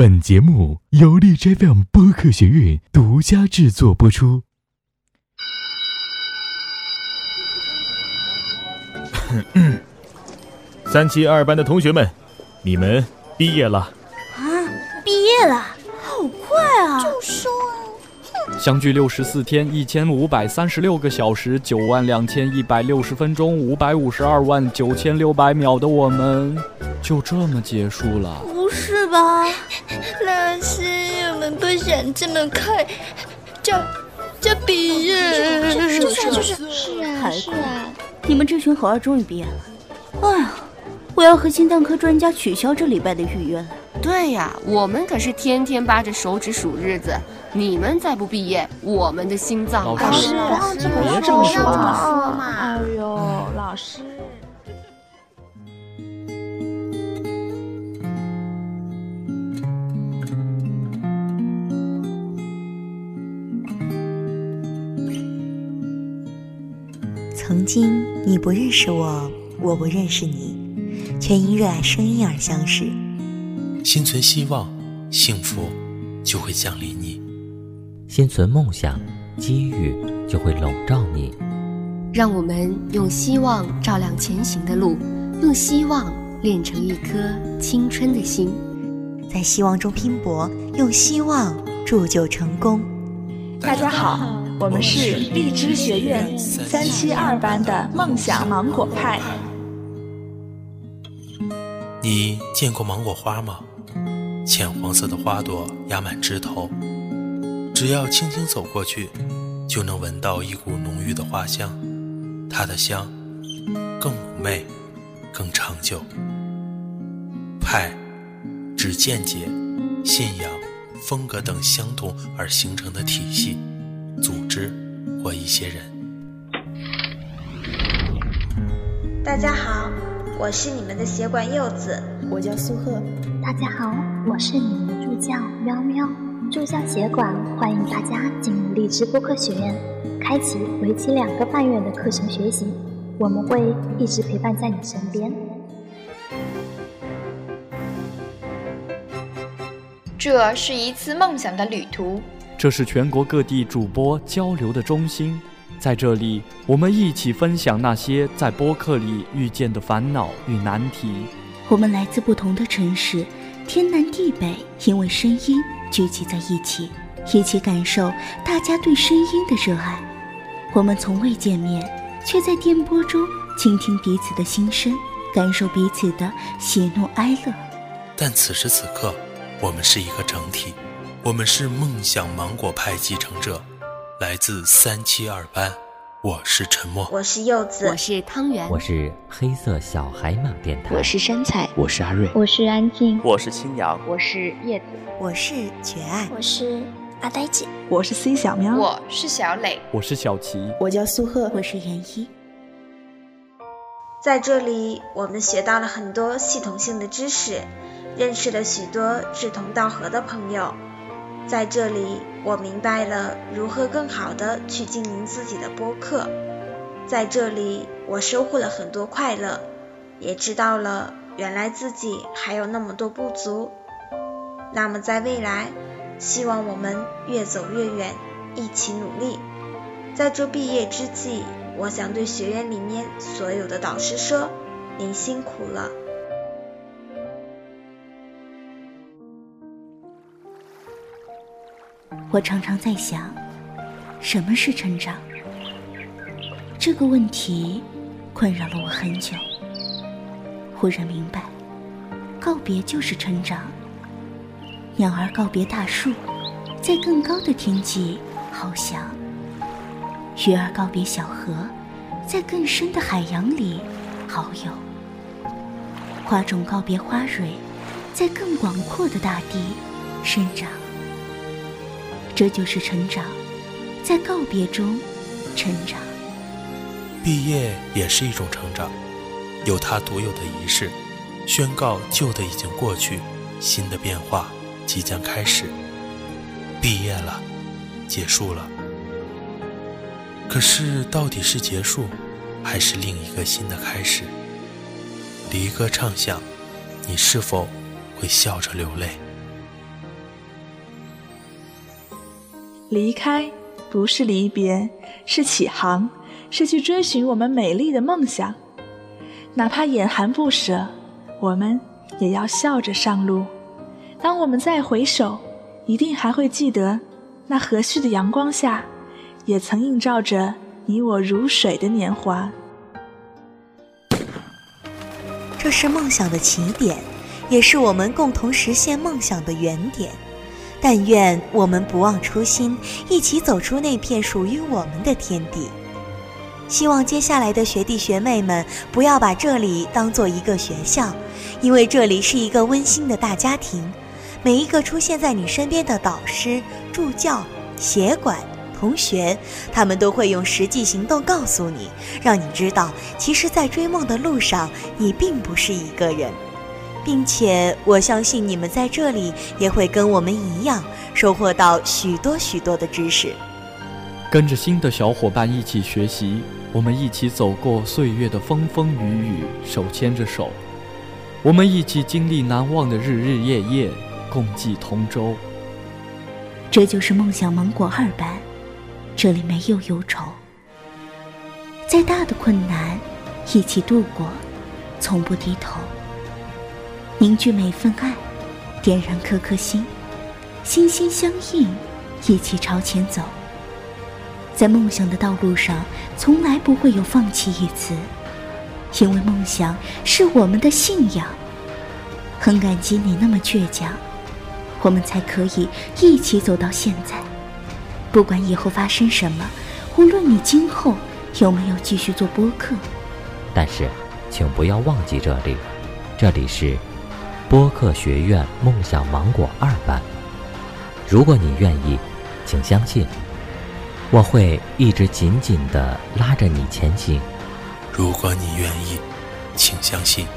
本节目由荔枝 FM 播客学院独家制作播出。三七二班的同学们，你们毕业了。啊，毕业了，好快啊！就说相距六十四天，一千五百三十六个小时，九万两千一百六十分钟，五百五十二万九千六百秒的我们，就这么结束了？不是吧？老师，我们不想这么快就就毕业。就是就是是啊是啊！你们这群猴儿终于毕业了。哎呀，我要和心脏科专家取消这礼拜的预约了。对呀，我们可是天天扒着手指数日子。你们再不毕业，我们的心脏……老师，老师，别这么说嘛！哎呦，老师。曾经你不认识我，我不认识你，却因热爱声音而相识。心存希望，幸福就会降临你；心存梦想，机遇就会笼罩你。让我们用希望照亮前行的路，用希望炼成一颗青春的心，在希望中拼搏，用希望铸就成功。大家好。我们是荔枝学院三七二班的梦想芒果派。你见过芒果花吗？浅黄色的花朵压满枝头，只要轻轻走过去，就能闻到一股浓郁的花香。它的香更妩媚，更长久。派指见解、信仰、风格等相同而形成的体系。组织或一些人。大家好，我是你们的协管柚子，我叫苏赫。大家好，我是你们的助教喵喵。助教协管欢迎大家进入荔枝播客学院，开启为期两个半月的课程学习，我们会一直陪伴在你身边。这是一次梦想的旅途。这是全国各地主播交流的中心，在这里，我们一起分享那些在播客里遇见的烦恼与难题。我们来自不同的城市，天南地北，因为声音聚集在一起，一起感受大家对声音的热爱。我们从未见面，却在电波中倾听彼此的心声，感受彼此的喜怒哀乐。但此时此刻，我们是一个整体。我们是梦想芒果派继承者，来自三七二班。我是沉默，我是柚子，我是汤圆，我是黑色小海马电台，我是山菜，我是阿瑞，我是安静，我是青瑶，我是叶子，我是绝爱，我是阿呆姐，我是 C 小喵，我是小磊，我是小齐，我叫苏赫，我是严一。在这里，我们学到了很多系统性的知识，认识了许多志同道合的朋友。在这里，我明白了如何更好的去经营自己的播客。在这里，我收获了很多快乐，也知道了原来自己还有那么多不足。那么，在未来，希望我们越走越远，一起努力。在这毕业之际，我想对学院里面所有的导师说：您辛苦了。我常常在想，什么是成长？这个问题困扰了我很久。忽然明白，告别就是成长。鸟儿告别大树，在更高的天际翱翔；鱼儿告别小河，在更深的海洋里遨游；花种告别花蕊，在更广阔的大地生长。这就是成长，在告别中成长。毕业也是一种成长，有它独有的仪式，宣告旧的已经过去，新的变化即将开始。毕业了，结束了。可是，到底是结束，还是另一个新的开始？离歌唱响，你是否会笑着流泪？离开不是离别，是起航，是去追寻我们美丽的梦想。哪怕眼含不舍，我们也要笑着上路。当我们再回首，一定还会记得，那和煦的阳光下，也曾映照着你我如水的年华。这是梦想的起点，也是我们共同实现梦想的原点。但愿我们不忘初心，一起走出那片属于我们的天地。希望接下来的学弟学妹们不要把这里当做一个学校，因为这里是一个温馨的大家庭。每一个出现在你身边的导师、助教、协管。同学，他们都会用实际行动告诉你，让你知道，其实，在追梦的路上，你并不是一个人，并且我相信你们在这里也会跟我们一样，收获到许多许多的知识。跟着新的小伙伴一起学习，我们一起走过岁月的风风雨雨，手牵着手，我们一起经历难忘的日日夜夜，共济同舟。这就是梦想芒果二班。这里没有忧愁，再大的困难，一起度过，从不低头。凝聚每份爱，点燃颗颗心，心心相印，一起朝前走。在梦想的道路上，从来不会有放弃一词，因为梦想是我们的信仰。很感激你那么倔强，我们才可以一起走到现在。不管以后发生什么，无论你今后有没有继续做播客，但是，请不要忘记这里，这里是播客学院梦想芒果二班。如果你愿意，请相信，我会一直紧紧地拉着你前行。如果你愿意，请相信，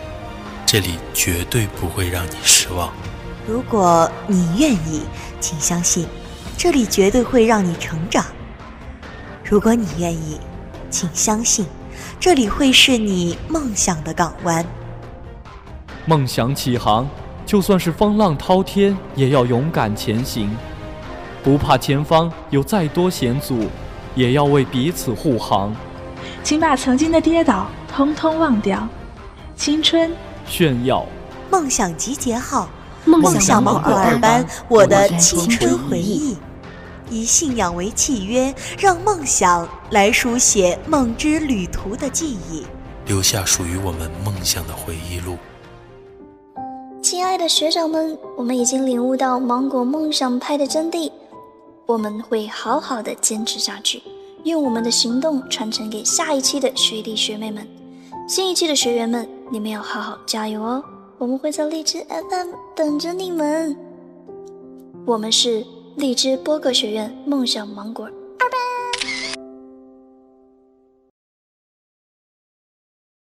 这里绝对不会让你失望。如果你愿意，请相信。这里绝对会让你成长。如果你愿意，请相信，这里会是你梦想的港湾。梦想起航，就算是风浪滔天，也要勇敢前行，不怕前方有再多险阻，也要为彼此护航。请把曾经的跌倒通通忘掉，青春炫耀，梦想集结号。梦想芒果二班，我的青春回忆，以信仰为契约，让梦想来书写梦之旅途的记忆，留下属于我们梦想的回忆录。亲爱的学长们，我们已经领悟到芒果梦想派的真谛，我们会好好的坚持下去，用我们的行动传承给下一期的学弟学妹们。新一期的学员们，你们要好好加油哦！我们会在荔枝 FM 等着你们。我们是荔枝播客学院梦想芒果二班。